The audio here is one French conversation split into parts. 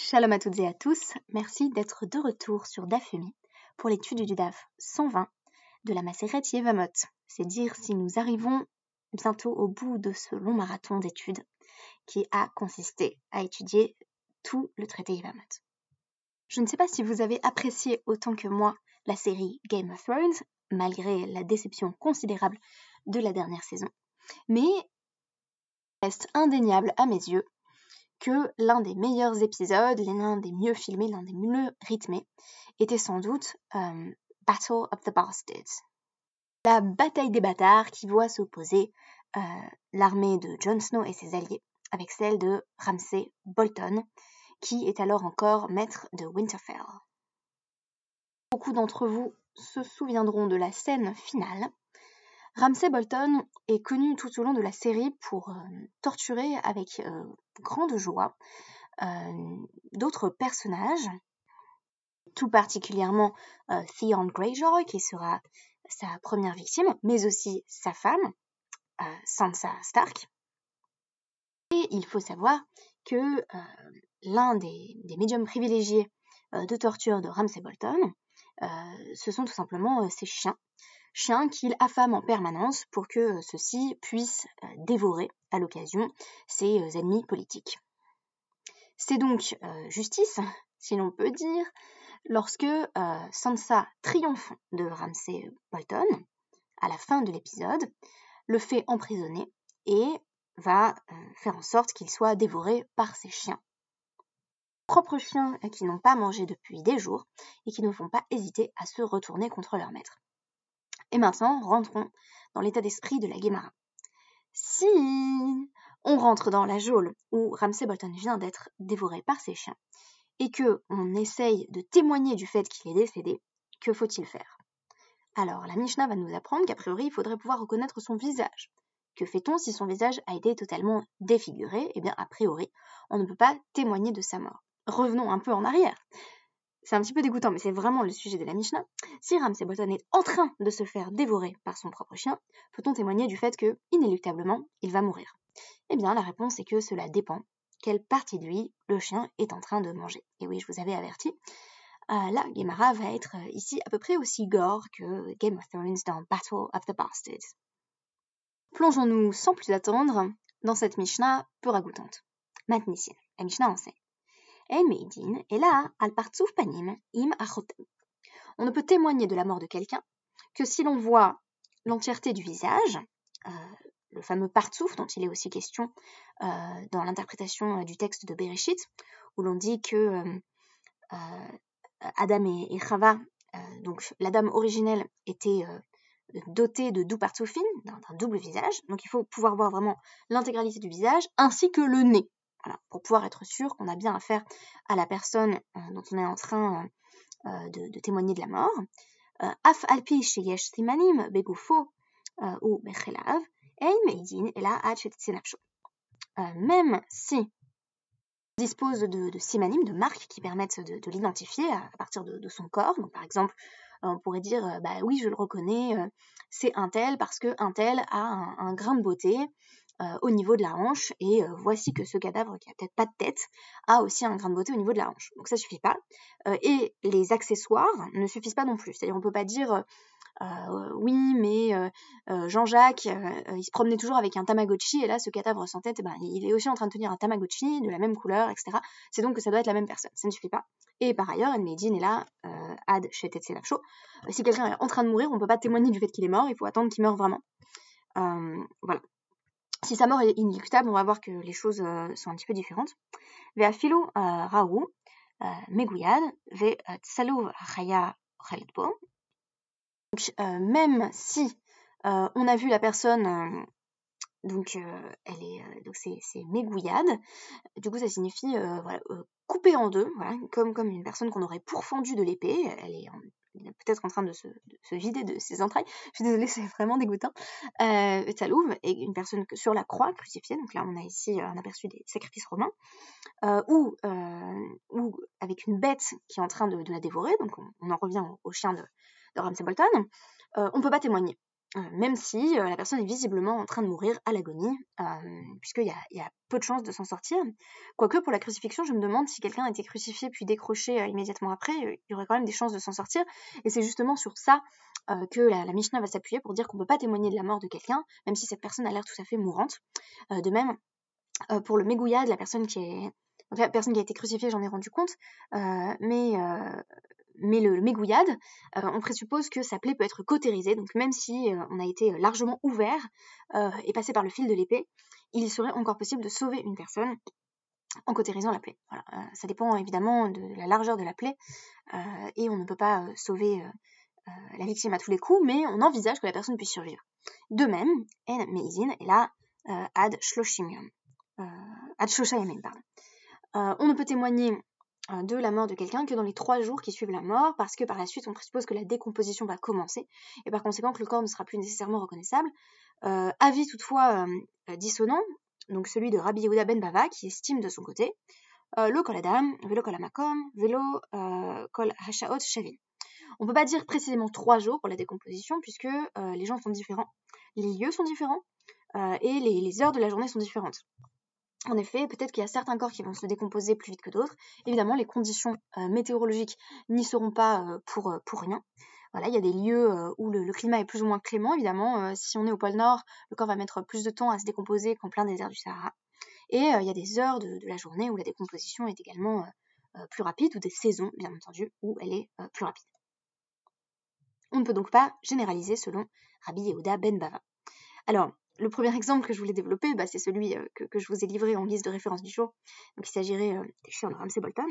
Shalom à toutes et à tous, merci d'être de retour sur Dafumi pour l'étude du DAF 120 de la Maseret Yevamot. C'est dire si nous arrivons bientôt au bout de ce long marathon d'études qui a consisté à étudier tout le traité Yevamot. Je ne sais pas si vous avez apprécié autant que moi la série Game of Thrones, malgré la déception considérable de la dernière saison, mais reste indéniable à mes yeux que l'un des meilleurs épisodes, l'un des mieux filmés, l'un des mieux rythmés, était sans doute euh, Battle of the Bastards. La bataille des bâtards qui voit s'opposer euh, l'armée de Jon Snow et ses alliés avec celle de Ramsay Bolton, qui est alors encore maître de Winterfell. Beaucoup d'entre vous se souviendront de la scène finale. Ramsay Bolton est connu tout au long de la série pour euh, torturer avec euh, grande joie euh, d'autres personnages, tout particulièrement Theon Greyjoy, qui sera sa première victime, mais aussi sa femme, Sansa Stark. Et il faut savoir que l'un des, des, médiums privilégiés de torture de Ramsay Bolton, ce sont tout simplement ses chiens, chiens qu'il affame en permanence pour que ceux-ci puissent dévorer à l'occasion ses ennemis politiques. C'est donc justice, si l'on peut dire, lorsque Sansa triomphe de Ramsay Bolton, à la fin de l'épisode, le fait emprisonner et va faire en sorte qu'il soit dévoré par ses chiens. Propres chiens qui n'ont pas mangé depuis des jours et qui ne vont pas hésiter à se retourner contre leur maître. Et maintenant, rentrons dans l'état d'esprit de la Guémara. Si on rentre dans la geôle où Ramsay Bolton vient d'être dévoré par ses chiens et que on essaye de témoigner du fait qu'il est décédé, que faut-il faire? Alors, la Mishnah va nous apprendre qu'a priori, il faudrait pouvoir reconnaître son visage. Que fait-on si son visage a été totalement défiguré? Eh bien, a priori, on ne peut pas témoigner de sa mort. Revenons un peu en arrière. C'est un petit peu dégoûtant, mais c'est vraiment le sujet de la Mishnah. Si Ramsay Bolton est en train de se faire dévorer par son propre chien, peut-on témoigner du fait que, inéluctablement, il va mourir? Eh bien, la réponse est que cela dépend quelle partie de lui le chien est en train de manger. Et oui, je vous avais averti, euh, la Gemara va être euh, ici à peu près aussi gore que Game of Thrones dans Battle of the Bastards. Plongeons-nous sans plus attendre dans cette Mishnah peu ragoûtante. Matnissin, la Mishnah enseigne. Achotem. On ne peut témoigner de la mort de quelqu'un que si l'on voit l'entièreté du visage, euh, le fameux partsouf dont il est aussi question euh, dans l'interprétation euh, du texte de Bereshit, où l'on dit que Adam et, Chava, donc la dame originelle, était dotée de doux partsoufines, d'un double visage, donc il faut pouvoir voir vraiment l'intégralité du visage, ainsi que le nez pour pouvoir être sûr qu'on a bien affaire à la personne euh, dont on est en train euh, euh, de, témoigner de la mort. Af alpi ou ela Même si on dispose de, de simanim, de marques qui permettent de, l'identifier à, partir de, son corps. Donc, par exemple, on pourrait dire, bah oui, je le reconnais, c'est un tel parce que un tel a un grain de beauté, au niveau de la hanche et euh, voici que ce cadavre qui a peut-être pas de tête a aussi un grain de beauté au niveau de la hanche. Donc ça suffit pas. Euh, et les accessoires ne suffisent pas non plus. C'est-à-dire on peut pas dire oui, mais Jean-Jacques, il se promenait toujours avec un Tamagotchi, et là, ce cadavre sans tête, ben, il est aussi en train de tenir un Tamagotchi de la même couleur, etc. C'est donc que ça doit être la même personne. Ça ne suffit pas. Et par ailleurs, Edmedine est là, ad chez Tetselafcho. Si quelqu'un est en train de mourir, on peut pas témoigner du fait qu'il est mort, il faut attendre qu'il meure vraiment. voilà. Si sa mort est inéluctable, on va voir que les choses euh, sont un petit peu différentes. Euh, euh, chaya Donc, même si on a vu la personne donc elle est donc c'est c'est Du coup ça signifie voilà couper en deux, comme une personne qu'on aurait pourfendue de l'épée. Peut-être en train de se, vider de ses entrailles. Je suis désolée, c'est vraiment dégoûtant. Euh, est une personne sur la croix crucifiée, donc là on a ici un aperçu des sacrifices romains, euh, ou, euh, ou avec une bête qui est en train de, la dévorer, donc on, en revient au, chien de, de Ramsay Bolton, euh, on ne peut pas témoigner. Même si la personne est visiblement en train de mourir à l'agonie, puisqu'il y a, y a, peu de chances de s'en sortir. Quoique pour la crucifixion, je me demande si quelqu'un a été crucifié puis décroché immédiatement après, il y aurait quand même des chances de s'en sortir. Et c'est justement sur ça que la, Mishnah va s'appuyer pour dire qu'on ne peut pas témoigner de la mort de quelqu'un, même si cette personne a l'air tout à fait mourante. de même, pour le de la personne qui est la personne qui a été crucifiée, j'en ai rendu compte, mais mais le, mégouillade, euh, on présuppose que sa plaie peut être cautérisée, donc même si euh, on a été largement ouvert euh, et passé par le fil de l'épée, il serait encore possible de sauver une personne en cautérisant la plaie. Voilà. ça dépend évidemment de la largeur de la plaie et on ne peut pas sauver la victime à tous les coups, mais on envisage que la personne puisse survivre. De même, en meizin est là ad shloshim ad pardon. on ne peut témoigner de la mort de quelqu'un que dans les trois jours qui suivent la mort, parce que par la suite on présuppose que la décomposition va commencer, et par conséquent que le corps ne sera plus nécessairement reconnaissable. Euh, avis toutefois euh, dissonant, donc celui de Rabbi Yehuda ben Bava, qui estime de son côté, le kol adam, velo kol amakom, kol hashaot shavin. On ne peut pas dire précisément trois jours pour la décomposition, puisque les gens sont différents, les lieux sont différents, et les heures de la journée sont différentes. En effet, peut-être qu'il y a certains corps qui vont se décomposer plus vite que d'autres. Évidemment, les conditions euh, météorologiques n'y seront pas euh, pour, euh, pour rien. Voilà, il y a des lieux où le, climat est plus ou moins clément. Évidemment, si on est au pôle Nord, le corps va mettre plus de temps à se décomposer qu'en plein désert du Sahara. Et il y a des heures de, la journée où la décomposition est également plus rapide, ou des saisons, bien entendu, où elle est plus rapide. On ne peut donc pas généraliser selon Rabbi Yehuda Ben Bava. Alors, le premier exemple que je voulais développer, bah, c'est celui euh, que, je vous ai livré en guise de référence du jour. Donc il s'agirait euh, des chiens de Ramsey Bolton.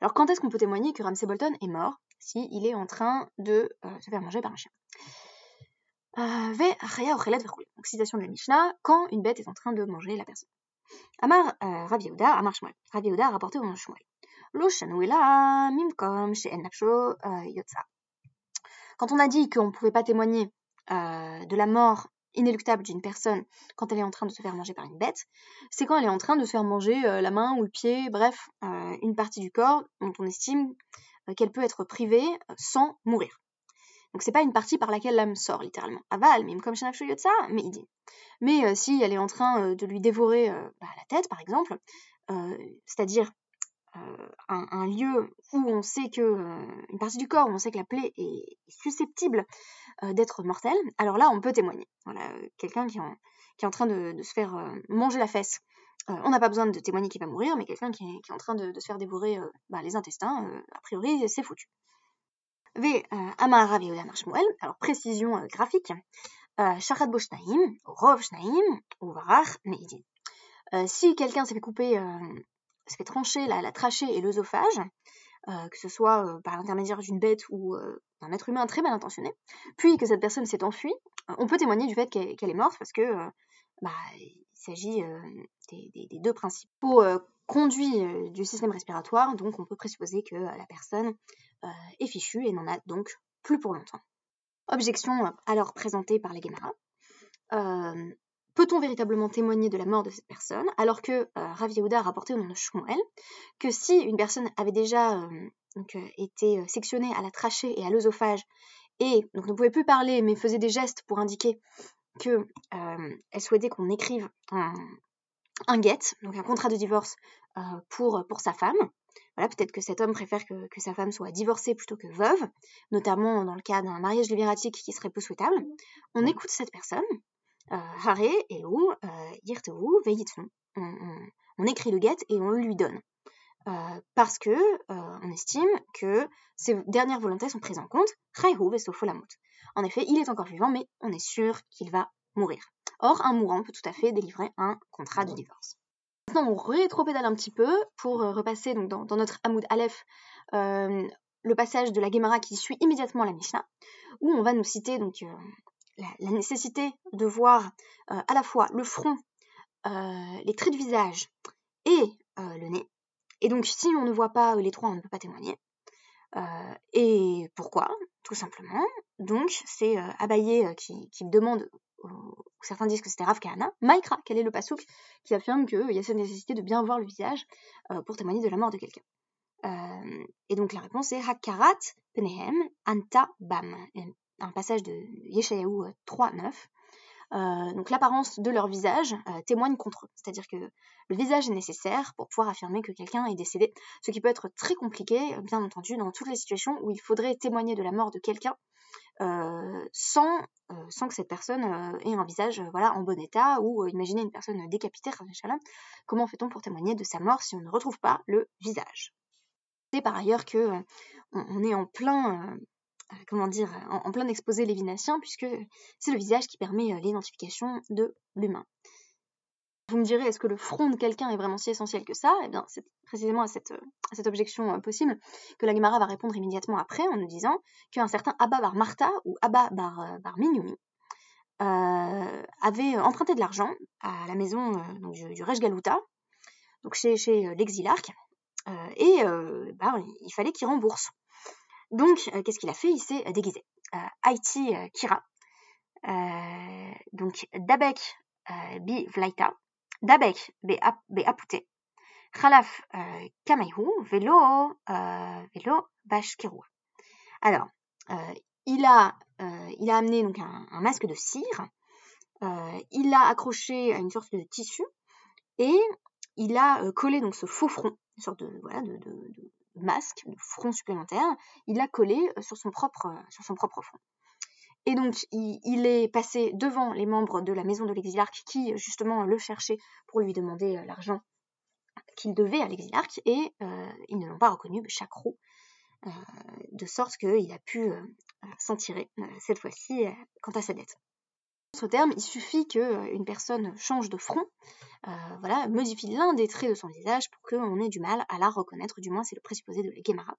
Alors quand est-ce qu'on peut témoigner que Ramsey Bolton est mort s'il il est en train de euh, se faire manger par un chien? Donc citation de la Mishnah, quand une bête est en train de manger la personne. Amar Rav Yehuda, Amar Shmuel. Yehuda a rapporté au Shmuel. Lo mimkom yotza. Quand on a dit qu'on ne pouvait pas témoigner de la mort inéluctable d'une personne quand elle est en train de se faire manger par une bête, c'est quand elle est en train de se faire manger euh, la main ou le pied, bref, euh, une partie du corps dont on estime euh, qu'elle peut être privée sans mourir. Donc c'est pas une partie par laquelle l'âme sort littéralement. Aval, même comme ça, mais il dit. Mais si elle est en train de lui dévorer bah, la tête, par exemple, c'est-à-dire un, lieu où on sait que une partie du corps où on sait que la plaie est susceptible d'être mortelle, alors là on peut témoigner. Voilà, quelqu'un qui, est en train de, se faire manger la fesse. on n'a pas besoin de témoigner qu'il va mourir, mais quelqu'un qui, est en train de, se faire dévorer bah, les intestins, a priori c'est foutu. V. Amara alors précision graphique. Shachat Rov Shnaim, ou Varach Meidin. Si quelqu'un s'est fait couper se fait trancher la, la trachée et l'œsophage, euh, que ce soit euh, par l'intermédiaire d'une bête ou euh, d'un être humain très mal intentionné, puis que cette personne s'est enfuie, on peut témoigner du fait qu'elle est morte parce que bah, il s'agit des, deux principaux conduits du système respiratoire, donc on peut présupposer que la personne est fichue et n'en a donc plus pour longtemps. Objection alors présentée par les Guémara. Peut-on véritablement témoigner de la mort de cette personne alors que euh, Rav Yehuda a rapporté au nom de Shmuel que si une personne avait déjà euh, donc, euh, été euh, sectionnée à la trachée et à l'œsophage et donc ne pouvait plus parler mais faisait des gestes pour indiquer que elle souhaitait qu'on écrive un, un get, donc un contrat de divorce pour, pour sa femme, voilà, peut-être que cet homme préfère que, que, sa femme soit divorcée plutôt que veuve, notamment dans le cas d'un mariage libératique qui serait peu souhaitable. On écoute cette personne, Hare, Elu, Yirtehu, Veyitfon. On écrit le get et on le lui donne. Euh, parce que euh, on estime que ses dernières volontés sont prises en compte. En effet, il est encore vivant, mais on est sûr qu'il va mourir. Or, un mourant peut tout à fait délivrer un contrat de divorce. Maintenant, on rétropédale un petit peu pour euh, repasser donc, dans, notre Hamoud Aleph le passage de la Gemara qui suit immédiatement la Mishnah, où on va nous citer donc la, nécessité de voir euh, à la fois le front, euh, les traits de visage et euh, le nez. Et donc, si on ne voit pas les trois, on ne peut pas témoigner. et pourquoi? Tout simplement. Donc, c'est Abaye qui, demande, certains disent que c'était Rav Kahana, Maïkra, quel est le pasouk qui affirme qu'il y a cette nécessité de bien voir le visage pour témoigner de la mort de quelqu'un? et donc, la réponse est Hakarat Penehem Anta Bam. Un passage de Yeshayahu 3.9. Euh, donc l'apparence de leur visage euh, témoigne contre eux. C'est-à-dire que le visage est nécessaire pour pouvoir affirmer que quelqu'un est décédé, ce qui peut être très compliqué, bien entendu, dans toutes les situations où il faudrait témoigner de la mort de quelqu'un sans, sans que cette personne ait un visage voilà, en bon état, ou imaginez une personne décapitée, comment fait-on pour témoigner de sa mort si on ne retrouve pas le visage? C'est par ailleurs que on est en plein comment dire, en, plein exposé lévinassien, puisque c'est le visage qui permet l'identification de l'humain. Vous me direz, est-ce que le front de quelqu'un est vraiment si essentiel que ça? Eh bien, c'est précisément à cette, objection possible que la Gemara va répondre immédiatement après en nous disant qu'un certain Abba bar Martha ou Abba bar, bar avait emprunté de l'argent à la maison du, du Galuta, donc chez, chez l'exilarque, et bah, il fallait qu'il rembourse. Donc, euh, qu'est-ce qu'il a fait? Il s'est euh, déguisé. Euh, Haïti Kira. donc, Dabek bi Vlaita. Dabek be Apute. Khalaf Kamayhu. Velo, Velo Bashkiru. Alors, il, a, amené un, masque de cire. il l'a accroché à une sorte de tissu et il a collé donc ce faux front, une masque, de front supplémentaire, il l'a collé euh, sur son propre, euh, sur son propre front. Et donc, il, est passé devant les membres de la maison de l'exilarque qui, justement, le cherchaient pour lui demander euh, l'argent qu'il devait à l'exilarque, et ils ne l'ont pas reconnu, chaque roue, de sorte qu'il a pu s'en tirer, cette fois-ci, quant à sa dette ce terme, il suffit qu'une personne change de front, euh, voilà, modifie l'un des traits de son visage pour qu'on ait du mal à la reconnaître, du moins c'est le présupposé de la Gemara.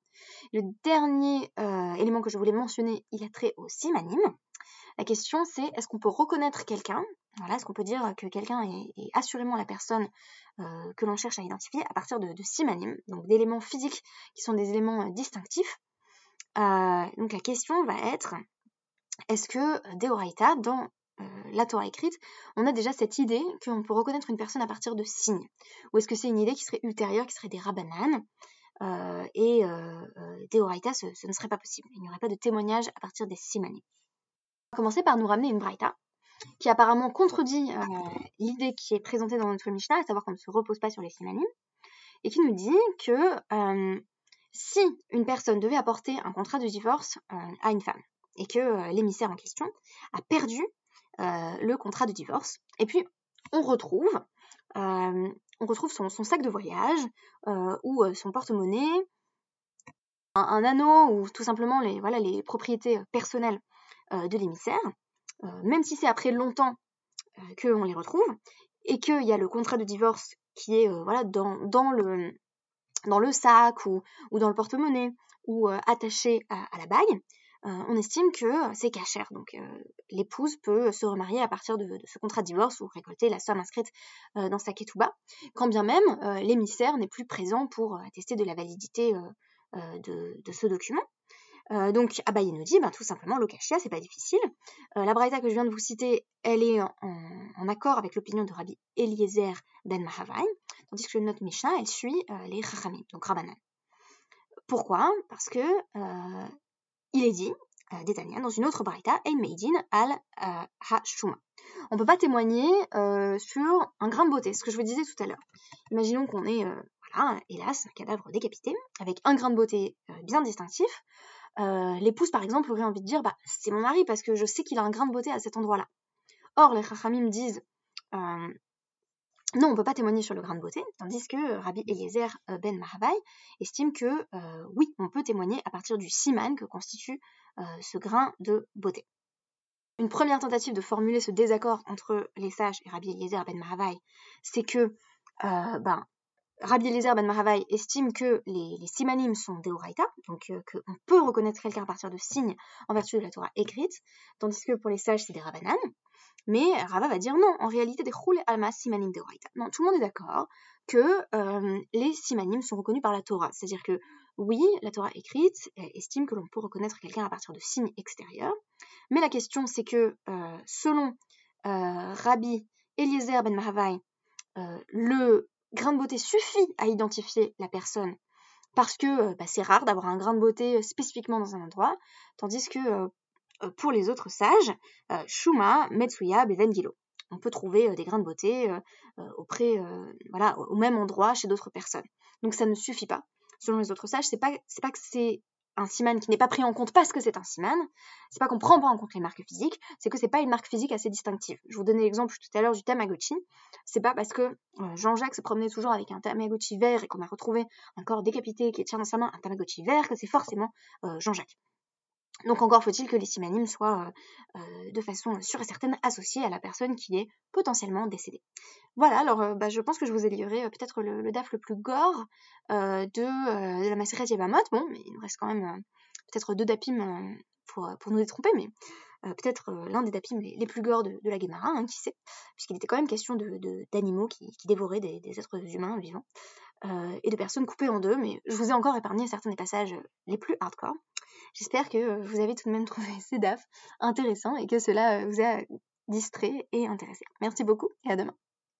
Le dernier euh, élément que je voulais mentionner, il a trait au simanim. La question c'est est-ce qu'on peut reconnaître quelqu'un? Voilà, Est-ce qu'on peut dire que quelqu'un est, assurément la personne euh, que l'on cherche à identifier à partir de, de donc d'éléments physiques qui sont des éléments distinctifs Donc la question va être est-ce que Deoraita, dans euh, la Torah écrite, on a déjà cette idée qu'on peut reconnaître une personne à partir de signes Ou est-ce que c'est une idée qui serait ultérieure, qui serait des rabananes euh, et euh, des oraïtas, ce, ne serait pas possible. Il n'y aurait pas de témoignage à partir des simanim. On va commencer par nous ramener une braïta qui apparemment contredit l'idée qui est présentée dans notre Mishnah, à savoir qu'on ne se repose pas sur les simanim, et qui nous dit que si une personne devait apporter un contrat de divorce à une femme, et que l'émissaire en question a perdu euh, le contrat de divorce. Et puis, on retrouve, euh, son, sac de voyage euh, ou son porte-monnaie, un, anneau ou tout simplement les, voilà, les propriétés personnelles de l'émissaire, même si c'est après longtemps qu'on les retrouve, et qu'il y a le contrat de divorce qui est voilà, dans, le, dans le sac ou, dans le porte-monnaie ou attaché à, la bague, euh, on estime que c'est cachère. Donc euh, l'épouse peut se remarier à partir de, ce contrat de divorce ou récolter la somme inscrite euh, dans sa ketouba, quand bien même l'émissaire n'est plus présent pour attester de la validité de, ce document. donc Abaye nous dit ben, tout simplement l'okashia, c'est pas difficile. la braïta que je viens de vous citer, elle est en, accord avec l'opinion de Rabbi Eliezer ben Mahavai, tandis que notre Mishnah, elle suit les Chachamim, donc Rabbanan. Pourquoi? Parce que il est dit, euh, dans une autre braïta, Ein Meidin al euh, Hashuma. On ne peut pas témoigner euh, sur un grain de beauté, ce que je vous disais tout à l'heure. Imaginons qu'on ait, voilà, hélas, un cadavre décapité, avec un grain de beauté bien distinctif. L'épouse, par exemple, aurait envie de dire bah, c'est mon mari parce que je sais qu'il a un grain de beauté à cet endroit-là. Or, les Chachamim disent non, on ne peut pas témoigner sur le grain de beauté, tandis que euh, Rabbi Eliezer euh, ben Mahavai estime que euh, oui, on peut témoigner à partir du siman que constitue ce grain de beauté. Une première tentative de formuler ce désaccord entre les sages et Rabbi Eliezer ben Mahavai, c'est que ben, Rabbi Eliezer ben Mahavai estime que les, les simanim sont des donc qu'on peut reconnaître quelqu'un à partir de signes en vertu de la Torah écrite, tandis que pour les sages c'est des rabbanan. Mais Rava va dire non, en réalité, des alma simanim de Non, tout le monde est d'accord que euh, les simanim sont reconnus par la Torah. C'est-à-dire que oui, la Torah écrite estime que l'on peut reconnaître quelqu'un à partir de signes extérieurs. Mais la question, c'est que euh, selon euh, Rabbi Eliezer ben Mahavai, le grain de beauté suffit à identifier la personne parce que bah, c'est rare d'avoir un grain de beauté spécifiquement dans un endroit, tandis que pour les autres sages, Shuma, Metsuya, Bevengilo. On peut trouver des grains de beauté auprès, voilà, au même endroit chez d'autres personnes. Donc ça ne suffit pas. Selon les autres sages, c'est pas, pas que c'est un siman qui n'est pas pris en compte parce que c'est un siman, c'est pas qu'on prend pas en compte les marques physiques, c'est que c'est pas une marque physique assez distinctive. Je vous donnais l'exemple tout à l'heure du Tamagotchi. C'est pas parce que euh, Jean-Jacques se promenait toujours avec un Tamagotchi vert et qu'on a retrouvé un corps décapité qui tient dans sa main un Tamagotchi vert que c'est forcément euh, Jean-Jacques. Donc encore faut-il que les simanimes soient euh, euh, de façon sûre et certaine associés à la personne qui est potentiellement décédée. Voilà, alors euh, bah, je pense que je vous ai livré peut-être le, DAF le plus gore de, la Maseret Yevamot. Bon, mais il nous reste quand même peut-être deux dapim pour, nous détromper, mais peut-être l'un des dapim les, plus gores de, la Guémara, hein, qui sait, puisqu'il était quand même question d'animaux qui, qui, dévoraient des, êtres humains vivants, et de personnes coupées en deux, mais je vous ai encore épargné certains des passages les plus hardcore. J'espère que vous avez tout de même trouvé ces DAF intéressants et que cela vous a distrait et intéressé. Merci beaucoup et à demain.